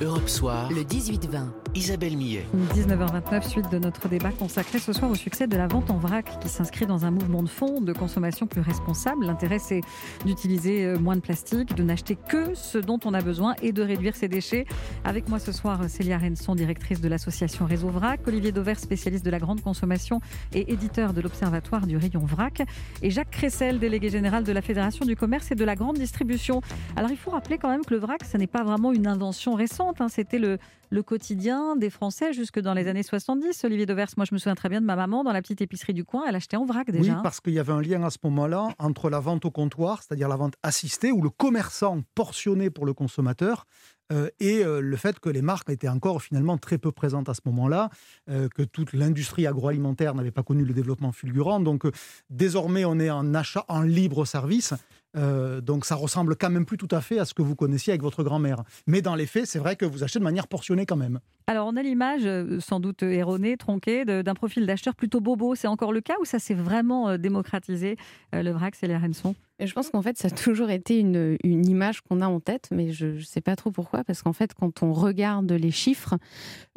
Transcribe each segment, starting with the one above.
Europe Soir. Le 18-20. Isabelle Millet. 19h29, suite de notre débat consacré ce soir au succès de la vente en vrac qui s'inscrit dans un mouvement de fond de consommation plus responsable. L'intérêt, c'est d'utiliser euh, moins de plastique, de n'acheter que ce dont on a besoin et de réduire ses déchets. Avec moi ce soir, Célia Renson, directrice de l'association Réseau Vrac, Olivier Dauvert, spécialiste de la grande consommation et éditeur de l'Observatoire du rayon vrac, et Jacques Cressel, délégué général de la Fédération du commerce et de la grande distribution. Alors il faut rappeler quand même que le vrac, ce n'est pas vraiment une invention récente, hein. c'était le, le quotidien des Français jusque dans les années 70. Olivier Devers, moi je me souviens très bien de ma maman dans la petite épicerie du coin, elle achetait en vrac déjà. Oui, parce qu'il y avait un lien à ce moment-là entre la vente au comptoir, c'est-à-dire la vente assistée, où le commerçant portionnait pour le consommateur, euh, et euh, le fait que les marques étaient encore finalement très peu présentes à ce moment-là, euh, que toute l'industrie agroalimentaire n'avait pas connu le développement fulgurant. Donc désormais, on est en achat en libre service. Euh, donc ça ressemble quand même plus tout à fait à ce que vous connaissiez avec votre grand-mère. Mais dans les faits, c'est vrai que vous achetez de manière portionnée quand même. Alors on a l'image, euh, sans doute erronée, tronquée, d'un profil d'acheteur plutôt bobo. C'est encore le cas ou ça s'est vraiment euh, démocratisé, le vrac, c'est les Renson Et je pense qu'en fait, ça a toujours été une, image qu'on a en tête, mais je ne sais pas trop pourquoi, parce qu'en fait, quand on regarde les chiffres,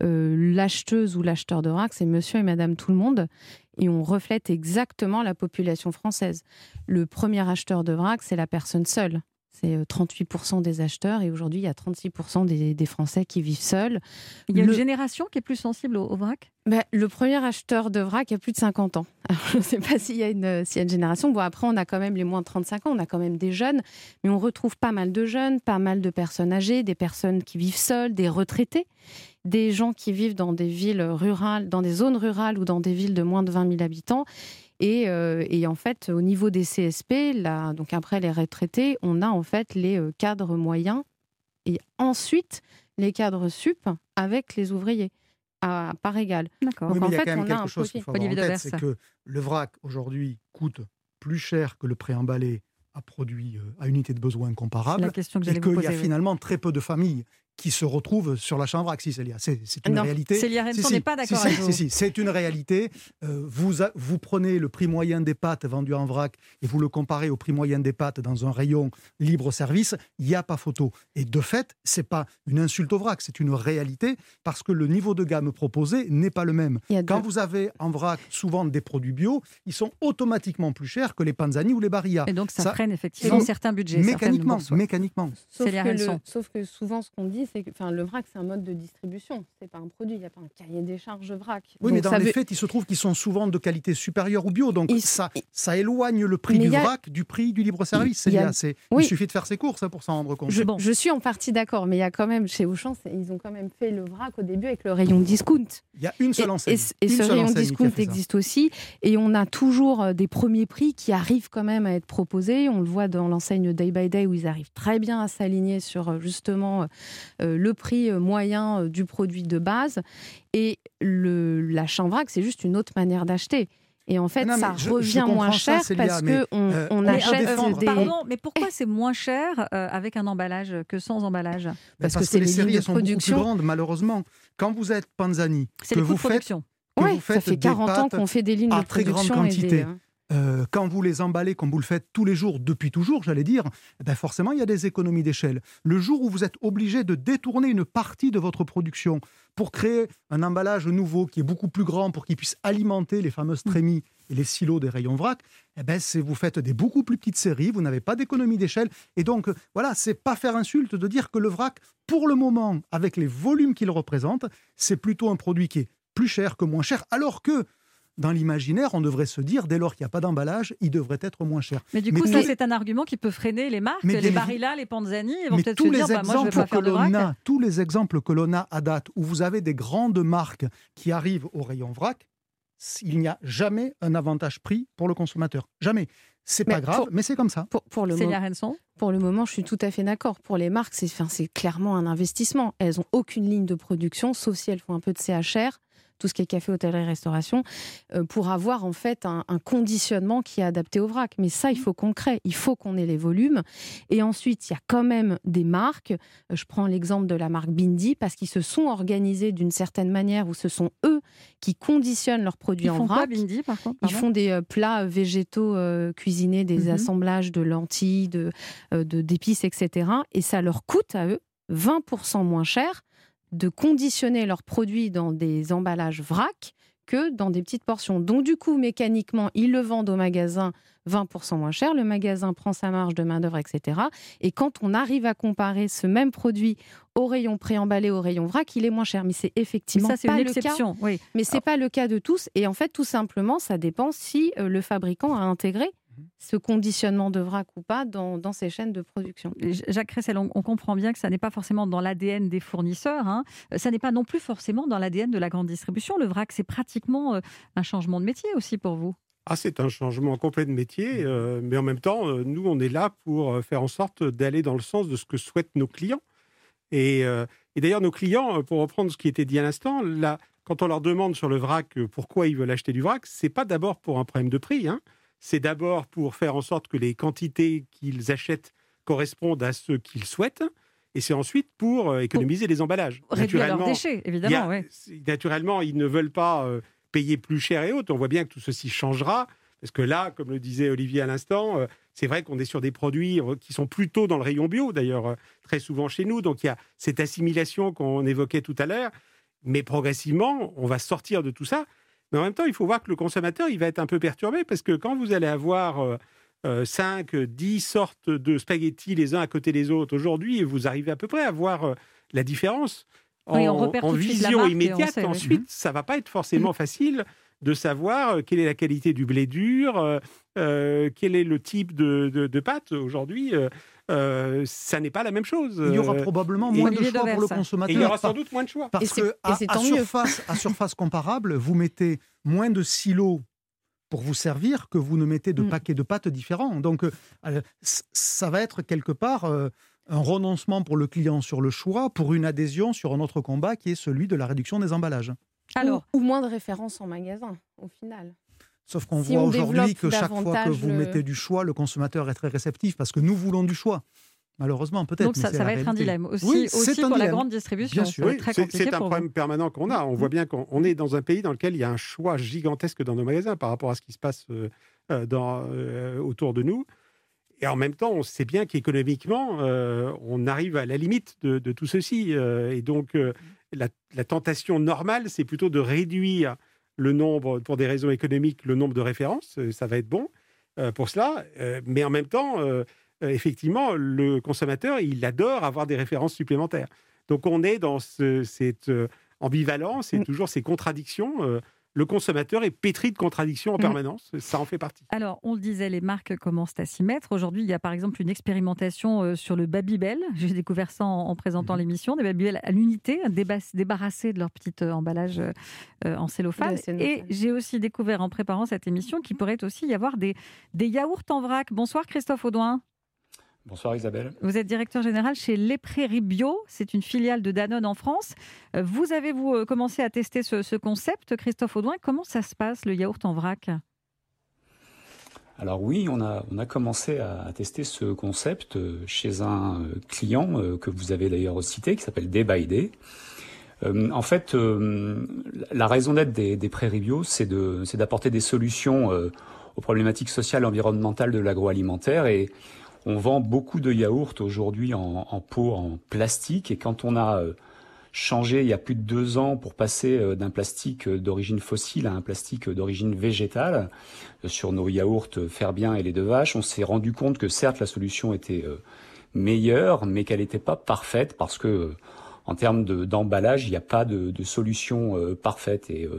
euh, l'acheteuse ou l'acheteur de vrac, c'est monsieur et madame tout le monde, et on reflète exactement la population française. Le premier acheteur de vrac, c'est la personne seule. C'est euh, 38% des acheteurs, et aujourd'hui, il y a 36% des, des Français qui vivent seuls. Il y a Le- une génération qui est plus sensible au, au vrac? Ben, le premier acheteur de vrac a plus de 50 ans. Alors, je ne sais pas s'il y, a une- s'il y a une génération. Bon, après, on a quand même les moins de 35 ans, on a quand même des jeunes, mais on retrouve pas mal de jeunes, pas mal de personnes âgées, des personnes qui vivent seules, des retraités, des gens qui vivent dans des villes rurales, dans des zones rurales ou dans des villes de moins de 20 000 habitants. Et, euh, et en fait, au niveau des CSP, là, donc après les retraités, on a en fait les euh, cadres moyens et ensuite les cadres sup avec les ouvriers à part égale. D'accord. Donc, oui, en il y a fait, quand même on a quelque un chose qu'il faut avoir en tête, c'est que le vrac aujourd'hui coûte plus cher que le préemballé à produit euh, à unité de besoin C'est comparable. la question que et qu'il y a finalement très peu de familles qui se retrouvent sur l'achat en vrac. Si, Célia, c'est une Non, réalité. Célia Si, Renson si, n'est pas si, d'accord si, avec vous. si, si, c'est une réalité. Euh, vous, a- vous prenez le prix moyen des pâtes vendues en vrac et vous le comparez au prix moyen des pâtes dans un rayon libre-service, il n'y a pas photo. Et de fait, c'est pas une insulte au vrac, c'est une réalité parce que le niveau de gamme proposé n'est pas le même. Quand deux- vous avez en vrac souvent des produits bio, ils sont automatiquement plus chers que les panzani ou les barilla. Et donc ça, Ça- freine effectivement certains budgets. Mécaniquement, mécaniquement. Sauf que, le, sauf que souvent, ce qu'on dit, c'est que enfin, le vrac, c'est un mode de distribution. C'est pas un produit. Il n'y a pas un cahier des charges vrac. Oui, Donc, mais dans les veut- faits, il se trouve qu'ils sont souvent de qualité supérieure ou bio. Donc, Il- ça, ça éloigne le prix Mais du a- vrac du prix du libre-service. Il a- Oui. Il suffit de faire ses courses hein, pour s'en rendre compte. Je, Bon. je suis en partie d'accord, mais il y a quand même, chez Auchan, ils ont quand même fait le vrac au début avec le rayon discount. Il y a une seule Et, enseigne. et ce- et ce rayon discount existe aussi. Et on a toujours euh, des premiers prix qui arrivent quand même à être proposés. On le voit dans l'enseigne Day by Day où ils arrivent très bien à s'aligner sur euh, justement euh, le prix euh, moyen euh, du produit de base. Et le, l'achat en vrac, c'est juste une autre manière d'acheter. Et en fait, Non, ça je- je revient moins ça, cher parce qu'on euh, on achète des... Pardon, mais pourquoi c'est moins cher euh, avec un emballage que sans emballage? Mais parce que parce c'est que les les séries lignes de elles sont beaucoup plus production. grandes, malheureusement. Quand vous êtes Panzani, C'est que les vous de faites production. que Ouais, vous ça faites fait des 40 ans qu'on fait des lignes à de très grande production. et des, quantité. Euh, quand vous les emballez comme vous le faites tous les jours, depuis toujours, j'allais dire, eh ben forcément, il y a des économies d'échelle. Le jour où vous êtes obligé de détourner une partie de votre production pour créer un emballage nouveau qui est beaucoup plus grand pour qu'il puisse alimenter les fameuses trémies et les silos des rayons vrac, eh ben c'est vous faites des beaucoup plus petites séries, vous n'avez pas d'économie d'échelle. Et donc, euh, voilà, c'est pas faire insulte de dire que le vrac, pour le moment, avec les volumes qu'il représente, c'est plutôt un produit qui est plus cher que moins cher, alors que dans l'imaginaire, on devrait se dire, dès lors qu'il n'y a pas d'emballage, il devrait être moins cher. Mais du coup, ça, c'est un argument qui peut freiner les marques, Mais les Barilla, les Panzani. Ils vont peut-être tous se les dire, bah, moi, je ne vais exemples pas que faire a, tous les exemples que l'on a à date, où vous avez des grandes marques qui arrivent au rayon vrac, il n'y a jamais un avantage prix pour le consommateur. Jamais. C'est pas grave, pour- mais c'est comme ça. Pour, pour le Célia moment, Renson pour le moment, je suis tout à fait d'accord. Pour les marques, c'est clairement un investissement. Elles n'ont aucune ligne de production, sauf si elles font un peu de CHR, tout ce qui est café, hôtellerie, restauration, euh, pour avoir en fait un, un conditionnement qui est adapté au vrac. Mais ça, il faut qu'on crée, il faut qu'on ait les volumes. Et ensuite, il y a quand même des marques. Euh, Je prends l'exemple de la marque Bindi, parce qu'ils se sont organisés d'une certaine manière où ce sont eux qui conditionnent leurs produits Ils en font quoi, vrac. Bindi, par contre Ils font des euh, plats végétaux euh, cuisinés, des Mhm. assemblages de lentilles, de, euh, de- d'épices, etc. Et ça leur coûte à eux 20% moins cher de conditionner leurs produits dans des emballages vrac que dans des petites portions. Donc du coup, mécaniquement, ils le vendent au magasin 20% moins cher, le magasin prend sa marge de main-d'œuvre, etc. Et quand on arrive à comparer ce même produit au rayon préemballé, au rayon vrac, il est moins cher. Mais c'est effectivement ça, pas le cas. Oui. Mais c'est pas le cas de tous. Et en fait, tout simplement, ça dépend si euh, le fabricant a intégré ce conditionnement de vrac ou pas dans, dans ces chaînes de production. Jacques Cressel, on, comprend bien que ça n'est pas forcément dans l'ADN des fournisseurs, hein. ça n'est pas non plus forcément dans l'ADN de la grande distribution. Le vrac, c'est pratiquement euh, un changement de métier aussi pour vous. Ah, c'est un changement complet de métier, euh, mais en même temps, euh, nous, on est là pour faire en sorte d'aller dans le sens de ce que souhaitent nos clients. Et, et d'ailleurs, nos clients, pour reprendre ce qui était dit à l'instant, quand on leur demande sur le vrac pourquoi ils veulent acheter du vrac, c'est pas d'abord pour un problème de prix. Hein c'est d'abord pour faire en sorte que les quantités qu'ils achètent correspondent à ce qu'ils souhaitent. Et c'est ensuite pour euh, économiser les emballages. Réduire leurs déchets, évidemment. Naturellement, ils ne veulent pas euh, payer plus cher et autres. On voit bien que tout ceci changera. Parce que là, comme le disait Olivier à l'instant, euh, c'est vrai qu'on est sur des produits qui sont plutôt dans le rayon bio, d'ailleurs, très souvent chez nous. Donc il y a cette assimilation qu'on évoquait tout à l'heure. Mais progressivement, on va sortir de tout ça. Mais en même temps, il faut voir que le consommateur, il va être un peu perturbé parce que quand vous allez avoir 5, euh, 10 euh, sortes de spaghettis les uns à côté des autres aujourd'hui, vous arrivez à peu près à voir euh, la différence. En, vision immédiate, ensuite, ça ça va pas être forcément facile de savoir quelle est la qualité du blé dur, quel est le type de, de pâte aujourd'hui. Euh, ça n'est pas la même chose. Il y aura euh, probablement moins de choix pour le consommateur. il y aura sans doute moins de choix. Parce que à, surface, à surface comparable, vous mettez moins de silos pour vous servir que vous ne mettez de mm. paquets de pâtes différents. Donc, euh, ça va être quelque part un renoncement pour le client sur le choix, pour une adhésion sur un autre combat qui est celui de la réduction des emballages. Alors, ou moins de références en magasin, au final. Sauf qu'on voit aujourd'hui que chaque fois que vous mettez du choix, le consommateur est très réceptif parce que nous voulons du choix. Malheureusement, peut-être. Donc ça, va être un dilemme aussi, aussi pour la grande distribution. C'est un problème permanent qu'on a. On voit bien qu'on est dans un pays dans lequel il y a un choix gigantesque dans nos magasins par rapport à ce qui se passe euh, euh, dans, euh, autour de nous. Et en même temps, on sait bien qu'économiquement, on arrive à la limite de, tout ceci. et donc, la, la, tentation normale, c'est plutôt de réduire le nombre, pour des raisons économiques, le nombre de références, euh, ça va être bon euh, pour cela. Euh, mais en même temps, effectivement, le consommateur, il adore avoir des références supplémentaires. Donc on est dans cette ambivalence et mm. toujours ces contradictions le consommateur est pétri de contradictions en mm. permanence. Ça en fait partie. Alors, on le disait, les marques commencent à s'y mettre. Aujourd'hui, il y a par exemple une expérimentation euh, sur le Babybel. J'ai découvert ça en, présentant mm-hmm. l'émission. Des Babybel à l'unité, débarrassés de leur petit euh, emballage euh, en cellophane. Et j'ai aussi découvert en préparant cette émission qu'il pourrait aussi y avoir des, des yaourts en vrac. Bonsoir Christophe Audouin. Bonsoir Isabelle. Vous êtes directeur général chez Les Prairies Bio, c'est une filiale de Danone en France. Euh, vous avez vous euh, commencé à tester ce, concept, Christophe Audouin? Comment ça se passe le yaourt en vrac? Alors oui, on a, on a commencé à tester ce concept euh, chez un client que vous avez d'ailleurs cité, qui s'appelle Day by Day. en fait, la raison d'être des, des, prairies bio, c'est d'apporter des solutions aux problématiques sociales et environnementales de l'agroalimentaire. Et on vend beaucoup de yaourts aujourd'hui en, pot en plastique. Et quand on a euh, changé il y a plus de deux ans pour passer euh, d'un plastique euh, d'origine fossile à un plastique d'origine végétale sur nos yaourts Ferbien et les deux vaches, on s'est rendu compte que certes la solution était meilleure, mais qu'elle n'était pas parfaite parce que en termes d'emballage, il n'y a pas de, solution parfaite. Et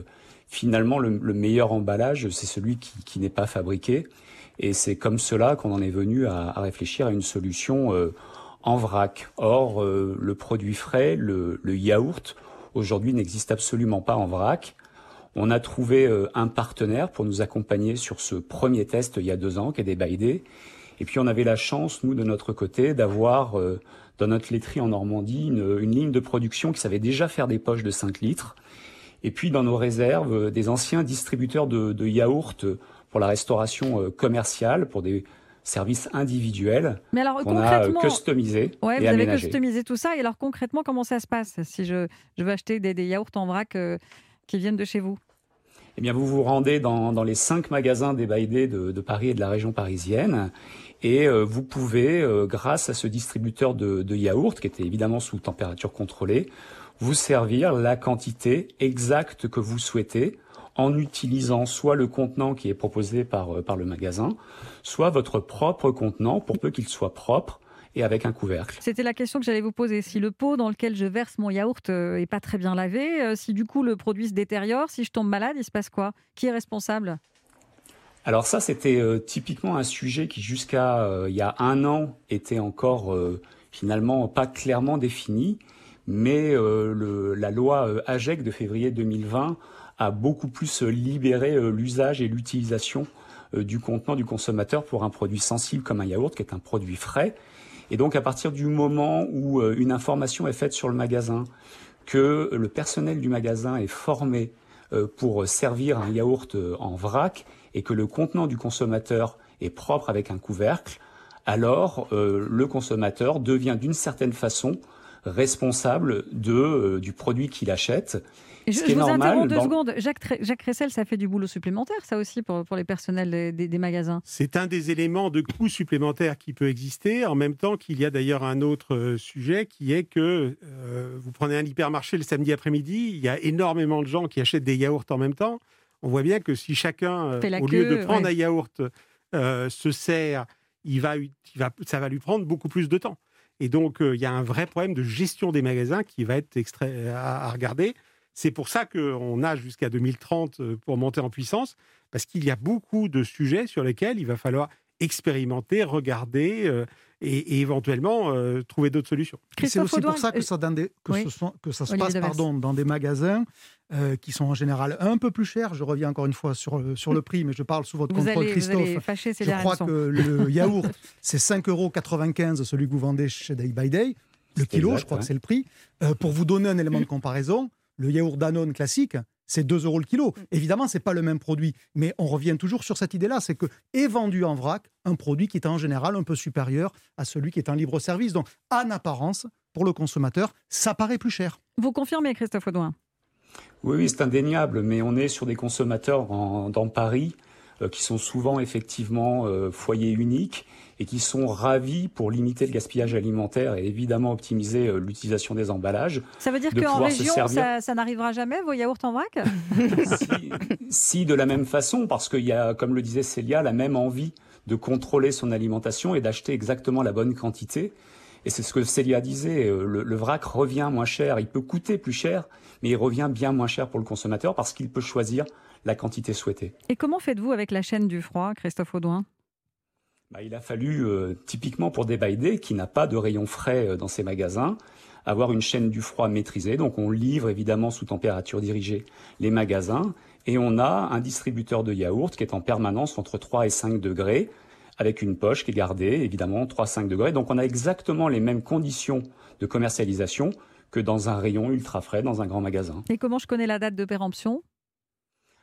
finalement le, meilleur emballage c'est celui qui n'est pas fabriqué et c'est comme cela qu'on en est venu à, réfléchir à une solution euh, en vrac. Or, euh, le produit frais, le, yaourt, aujourd'hui n'existe absolument pas en vrac. On a trouvé euh, un partenaire pour nous accompagner sur ce premier test il y a deux ans, qui est des Baïdé. Et puis on avait la chance, nous, de notre côté, d'avoir dans notre laiterie en Normandie une, ligne de production qui savait déjà faire des poches de 5 litres. Et puis dans nos réserves, des anciens distributeurs de, de yaourts pour la restauration euh, commerciale, pour des services individuels Mais alors, qu'on a euh, customisés ouais, et vous avez customisé tout ça. Et alors concrètement, comment ça se passe si je, je veux acheter des, yaourts en vrac euh, qui viennent de chez vous? Eh bien, vous vous rendez dans, les cinq magasins des de, de, Paris et de la région parisienne et euh, vous pouvez, euh, grâce à ce distributeur de, de yaourt, qui était évidemment sous température contrôlée, vous servir la quantité exacte que vous souhaitez en utilisant soit le contenant qui est proposé par, euh, par le magasin, soit votre propre contenant, pour peu qu'il soit propre et avec un couvercle. C'était la question que j'allais vous poser. Si le pot dans lequel je verse mon yaourt est pas très bien lavé, si du coup le produit se détériore, si je tombe malade, il se passe quoi? Qui est responsable? Alors ça, c'était euh, typiquement un sujet qui jusqu'à euh, il y a un an était encore euh, finalement pas clairement défini, mais la loi AGEC de février 2020 a beaucoup plus libéré l'usage et l'utilisation du contenant du consommateur pour un produit sensible comme un yaourt, qui est un produit frais. Et donc à partir du moment où une information est faite sur le magasin, que le personnel du magasin est formé pour servir un yaourt en vrac, et que le contenant du consommateur est propre avec un couvercle, alors euh, le consommateur devient d'une certaine façon responsable de, euh, du produit qu'il achète. Je, vous normal interromps deux secondes. Jacques, Jacques Ressel, ça fait du boulot supplémentaire, ça aussi, pour, pour les personnels des, des magasins C'est un des éléments de coût supplémentaire qui peut exister, en même temps qu'il y a d'ailleurs un autre euh, sujet qui est que vous prenez un hypermarché le samedi après-midi, il y a énormément de gens qui achètent des yaourts en même temps on voit bien que si chacun, euh, au lieu de prendre un yaourt, euh, se sert, il va, ça va lui prendre beaucoup plus de temps. Et donc, euh, il y a un vrai problème de gestion des magasins qui va être extrait, à, regarder. C'est pour ça qu'on a jusqu'à 2030 pour monter en puissance, parce qu'il y a beaucoup de sujets sur lesquels il va falloir expérimenter, regarder et, éventuellement trouver d'autres solutions. C'est aussi pour ça que ça, que, ça se passe pardon, dans des magasins euh, qui sont en général un peu plus chers. Je reviens encore une fois sur, euh, sur le prix, mais je parle sous votre contrôle, Christophe. je crois que le yaourt, c'est 5,95 euros celui que vous vendez chez Day by Day. Le kilo, je crois que c'est le prix. Euh, pour vous donner un élément de comparaison, le yaourt Danone classique, c'est 2 euros le kilo. Mm. Évidemment, ce n'est pas le même produit, mais on revient toujours sur cette idée-là, c'est que est vendu en vrac un produit qui est en général un peu supérieur à celui qui est en libre service. Donc, en apparence, pour le consommateur, ça paraît plus cher. Vous confirmez, Christophe Audouin? Oui, oui, c'est indéniable, mais on est sur des consommateurs dans Paris euh, qui sont souvent effectivement euh, foyers uniques et qui sont ravis pour limiter le gaspillage alimentaire et évidemment optimiser euh, l'utilisation des emballages. Ça veut dire qu'en région, ça, n'arrivera jamais, vos yaourts en vrac? Si, si, de la même façon, parce qu'il y a, comme le disait Célia, la même envie de contrôler son alimentation et d'acheter exactement la bonne quantité. Et c'est ce que Célia disait, le, vrac revient moins cher, il peut coûter plus cher, mais il revient bien moins cher pour le consommateur parce qu'il peut choisir la quantité souhaitée. Et comment faites-vous avec la chaîne du froid, Christophe Audouin? Bah, Il a fallu, euh, typiquement pour des Day, qui n'a pas de rayon frais euh, dans ses magasins, avoir une chaîne du froid maîtrisée. Donc on livre évidemment sous température dirigée les magasins et on a un distributeur de yaourt qui est en permanence entre 3 et 5 degrés avec une poche qui est gardée évidemment 3-5 degrés. Donc on a exactement les mêmes conditions de commercialisation que dans un rayon ultra frais dans un grand magasin. Et comment je connais la date de péremption?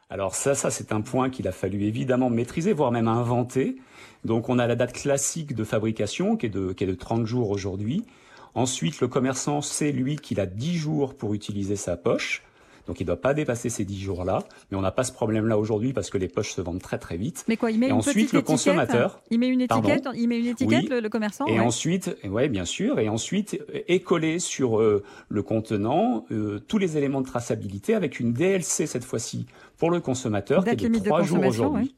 Alors ça, ça c'est un point qu'il a fallu évidemment maîtriser, voire même inventer. Donc on a la date classique de fabrication qui est de, qui de 30 jours aujourd'hui. Ensuite, le commerçant sait, lui, qu'il a 10 jours pour utiliser sa poche. Donc il ne doit pas dépasser ces 10 jours-là. Mais on n'a pas ce problème-là aujourd'hui parce que les poches se vendent très très vite. Mais quoi, il met et une ensuite, le consommateur. Il met une étiquette, il met une étiquette le, commerçant Et ensuite, ouais, bien sûr. Et ensuite, est collé sur euh, le contenant euh, tous les éléments de traçabilité avec une DLC cette fois-ci pour le consommateur qui est de 3 jours aujourd'hui.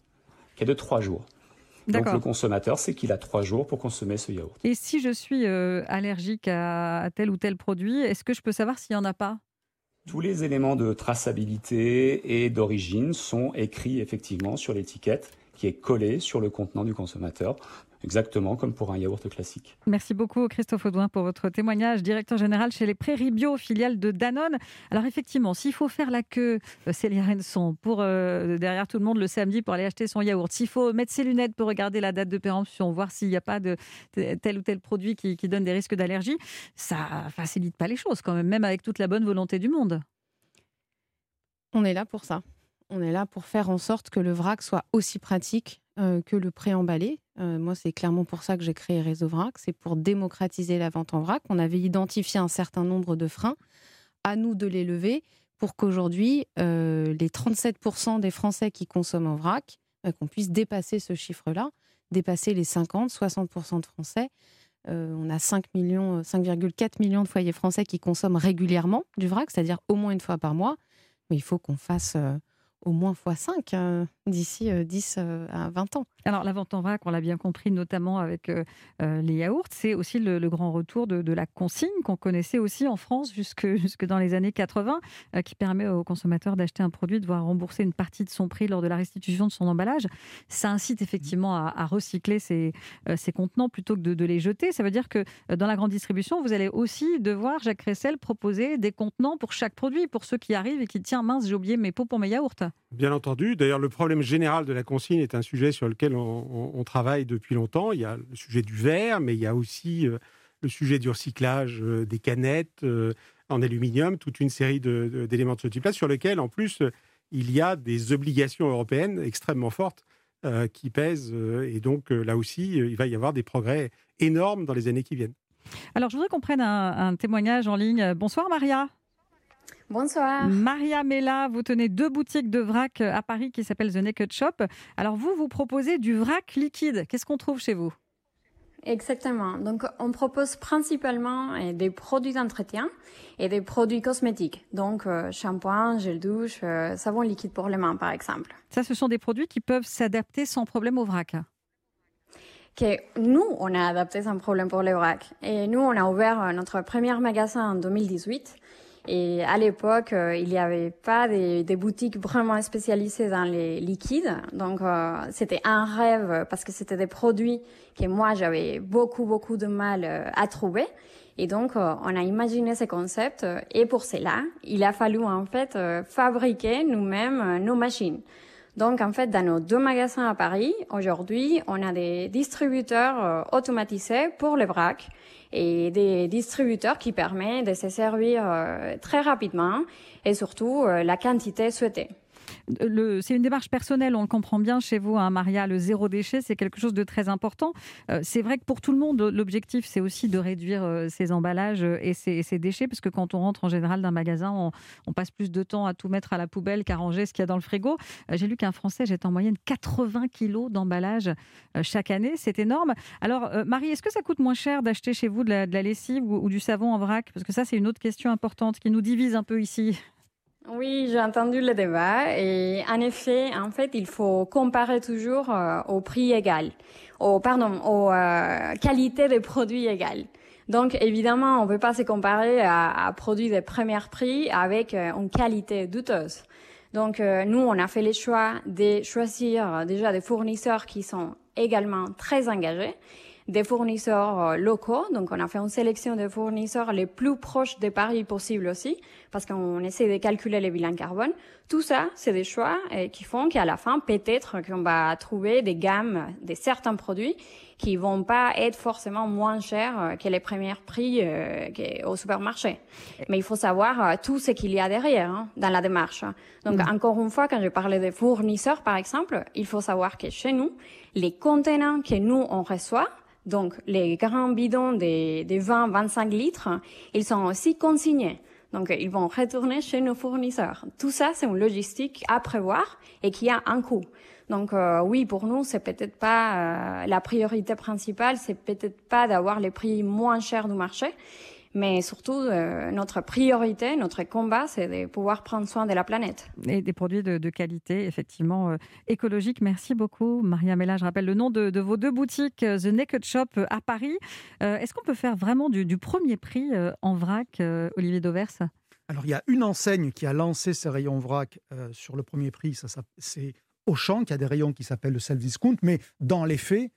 Qui est de 3 jours. Donc le consommateur sait qu'il a trois jours pour consommer ce yaourt. Et si je suis euh, allergique à, tel ou tel produit, est-ce que je peux savoir s'il n'y en a pas? Tous les éléments de traçabilité et d'origine sont écrits effectivement sur l'étiquette qui est collée sur le contenant du consommateur exactement comme pour un yaourt classique. Merci beaucoup Christophe Audouin pour votre témoignage, directeur général chez les Prairies Bio, filiale de Danone. Alors effectivement, s'il faut faire la queue, euh, Célia Renson, pour euh, derrière tout le monde le samedi pour aller acheter son yaourt, s'il faut mettre ses lunettes pour regarder la date de péremption, voir s'il n'y a pas de tel ou tel produit qui, qui donne des risques d'allergie, ça facilite pas les choses quand même, même avec toute la bonne volonté du monde. On est là pour ça. On est là pour faire en sorte que le vrac soit aussi pratique euh, que le préemballé. Euh, moi, c'est clairement pour ça que j'ai créé Réseau Vrac. C'est pour démocratiser la vente en vrac. On avait identifié un certain nombre de freins. À nous de les lever pour qu'aujourd'hui, les 37% des Français qui consomment en vrac, qu'on puisse dépasser ce chiffre-là, dépasser les 50, 60% de Français. on a 5 millions, 5,4 millions de foyers français qui consomment régulièrement du vrac, c'est-à-dire au moins une fois par mois. Mais il faut qu'on fasse au moins x5 hein, d'ici 10 euh, euh, à 20 ans. Alors la vente en vrac, on l'a bien compris, notamment avec euh, les yaourts, c'est aussi le, grand retour de, la consigne qu'on connaissait aussi en France jusque, jusque dans les années 80, qui permet aux consommateurs d'acheter un produit, de voir rembourser une partie de son prix lors de la restitution de son emballage. Ça incite effectivement à, recycler ces, ces, contenants plutôt que de, les jeter. Ça veut dire que dans la grande distribution, vous allez aussi devoir, Jacques Cressel, proposer des contenants pour chaque produit, pour ceux qui arrivent et qui, tiens, mince, j'ai oublié mes pots pour mes yaourts. Bien entendu. D'ailleurs, le problème général de la consigne est un sujet sur lequel on, travaille depuis longtemps. Il y a le sujet du verre, mais il y a aussi euh, le sujet du recyclage euh, des canettes euh, en aluminium, toute une série d'éléments de, ce type-là, sur lesquels, en plus, il y a des obligations européennes extrêmement fortes qui pèsent. et donc, là aussi, il va y avoir des progrès énormes dans les années qui viennent. Alors, je voudrais qu'on prenne un témoignage en ligne. Bonsoir, Maria. Bonsoir. Maria Mella, vous tenez deux boutiques de vrac à Paris qui s'appellent The Naked Shop. Alors vous, vous proposez du vrac liquide. Qu'est-ce qu'on trouve chez vous? Exactement. Donc, on propose principalement euh, des produits d'entretien et des produits cosmétiques. Donc, euh, shampoing, gel douche, euh, savon liquide pour les mains, par exemple. Ça, ce sont des produits qui peuvent s'adapter sans problème au vrac. Que nous, on a adapté sans problème pour les vrac. Et nous, on a ouvert notre premier magasin en 2018. Et à l'époque, euh, il n'y avait pas des, boutiques vraiment spécialisées dans les liquides. Donc, euh, c'était un rêve parce que c'était des produits que moi, j'avais beaucoup, beaucoup de mal euh, à trouver. Et donc, on a imaginé ce concept. Et pour cela, il a fallu en fait fabriquer nous-mêmes nos machines. Donc, en fait, dans nos deux magasins à Paris, aujourd'hui, on a des distributeurs automatisés pour les vracs et des distributeurs qui permettent de se servir euh, très rapidement et surtout euh, la quantité souhaitée c'est une démarche personnelle, on le comprend bien chez vous, hein, Maria, le zéro déchet, c'est quelque chose de très important. Euh, c'est vrai que pour tout le monde, l'objectif, c'est aussi de réduire euh, ses emballages euh, et ses, déchets, parce que quand on rentre en général d'un magasin, on, passe plus de temps à tout mettre à la poubelle qu'à ranger ce qu'il y a dans le frigo. J'ai lu qu'un Français jette en moyenne 80 kilos d'emballage chaque année, c'est énorme. Alors, Marie, est-ce que ça coûte moins cher d'acheter chez vous de la, lessive ou, ou du savon en vrac? Parce que ça, c'est une autre question importante qui nous divise un peu ici. Oui, j'ai entendu le débat et en effet, en fait, il faut comparer toujours euh, au prix égal, au pardon, aux euh, qualités des produits égales. Donc évidemment, on ne peut pas se comparer à, à produits de premier prix avec euh, une qualité douteuse. Donc nous, on a fait le choix de choisir déjà des fournisseurs qui sont également très engagés des fournisseurs euh, locaux. Donc, on a fait une sélection de fournisseurs les plus proches de Paris possible aussi, parce qu'on essaie de calculer les bilans carbone. Tout ça, c'est des choix euh, qui font qu'à la fin, peut-être qu'on va trouver des gammes de certains produits qui vont pas être forcément moins chers euh, que les premiers prix au supermarché. Mais il faut savoir tout ce qu'il y a derrière hein, dans la démarche. Donc, mm. encore une fois, quand je parlais des fournisseurs, par exemple, il faut savoir que chez nous, les contenants que nous, on reçoit, donc, les grands bidons des, des 20-25 litres, ils sont aussi consignés. Donc, ils vont retourner chez nos fournisseurs. Tout ça, c'est une logistique à prévoir et qui a un coût. Donc, euh, oui, pour nous, c'est peut-être pas euh, la priorité principale, c'est peut-être pas d'avoir les prix moins chers du marché, mais surtout, euh, notre priorité, notre combat, c'est de pouvoir prendre soin de la planète. Et des produits de, qualité, effectivement, euh, écologiques. Merci beaucoup, Maria Mella. Je rappelle le nom de, vos deux boutiques, The Naked Shop à Paris. Est-ce qu'on peut faire vraiment du, premier prix en vrac, Olivier Dauvers Alors, il y a une enseigne qui a lancé ses rayons vrac sur le premier prix. Ça, c'est Auchan, qui a des rayons qui s'appellent le self-discount. Mais dans les faits,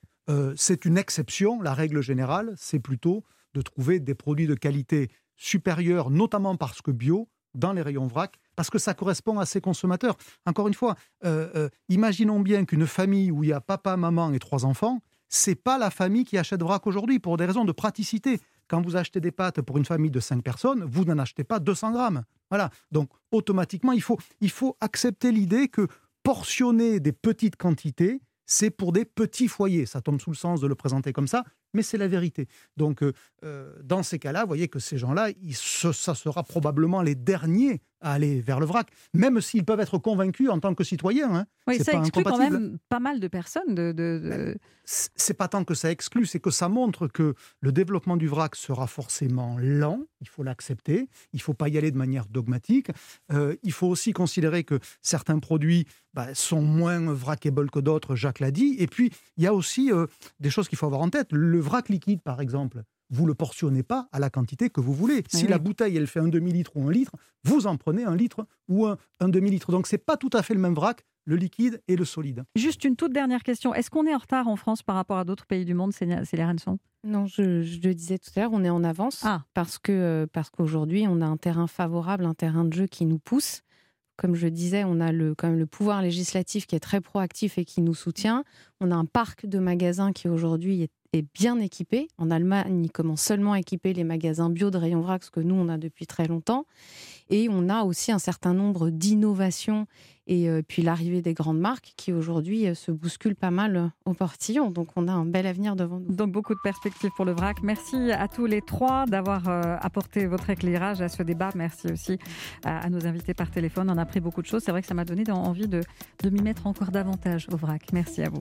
c'est une exception. La règle générale, c'est plutôt de trouver des produits de qualité supérieure, notamment parce que bio, dans les rayons vrac, parce que ça correspond à ces consommateurs. Encore une fois, euh, euh, imaginons bien qu'une famille où il y a papa, maman et trois enfants, c'est pas la famille qui achète vrac aujourd'hui pour des raisons de praticité. Quand vous achetez des pâtes pour une famille de cinq personnes, vous n'en achetez pas 200 grammes. Voilà. Donc automatiquement, il faut, il faut accepter l'idée que portionner des petites quantités, c'est pour des petits foyers. Ça tombe sous le sens de le présenter comme ça, mais c'est la vérité. Donc, euh, euh, dans ces cas-là, vous voyez que ces gens-là, ça sera probablement les derniers à aller vers le vrac, même s'ils peuvent être convaincus en tant que citoyens. Hein. Oui, ça pas exclut quand même pas mal de personnes. De, de- c'est pas tant que ça exclut, c'est que ça montre que le développement du vrac sera forcément lent, il faut l'accepter, il faut pas y aller de manière dogmatique. Euh, il faut aussi considérer que certains produits bah, sont moins vracables que d'autres, Jacques l'a dit. Et puis, il y a aussi euh, des choses qu'il faut avoir en tête. Le vrac liquide, par exemple, vous le portionnez pas à la quantité que vous voulez. Si oui. la bouteille, elle fait un demi-litre ou un litre, vous en prenez un litre ou un, un demi-litre. Donc, c'est pas tout à fait le même vrac, le liquide et le solide. Juste une toute dernière question. Est-ce qu'on est en retard en France par rapport à d'autres pays du monde, Célia Renson Non, je, je le disais tout à l'heure, on est en avance Ah. parce que euh, parce qu'aujourd'hui on a un terrain favorable, un terrain de jeu qui nous pousse. Comme je disais, on a le, quand même le pouvoir législatif qui est très proactif et qui nous soutient. On a un parc de magasins qui aujourd'hui est, bien équipé. En Allemagne, ils commencent seulement à équiper les magasins bio de rayon vrac, ce que nous on a depuis très longtemps. Et on a aussi un certain nombre d'innovations et euh, puis l'arrivée des grandes marques qui aujourd'hui euh, se bousculent pas mal euh, au portillon. Donc on a un bel avenir devant nous. Donc beaucoup de perspectives pour le vrac. Merci à tous les trois d'avoir apporté votre éclairage à ce débat. Merci aussi à, nos invités par téléphone. On a appris beaucoup de choses. C'est vrai que ça m'a donné envie de m'y mettre encore davantage au vrac. Merci à vous.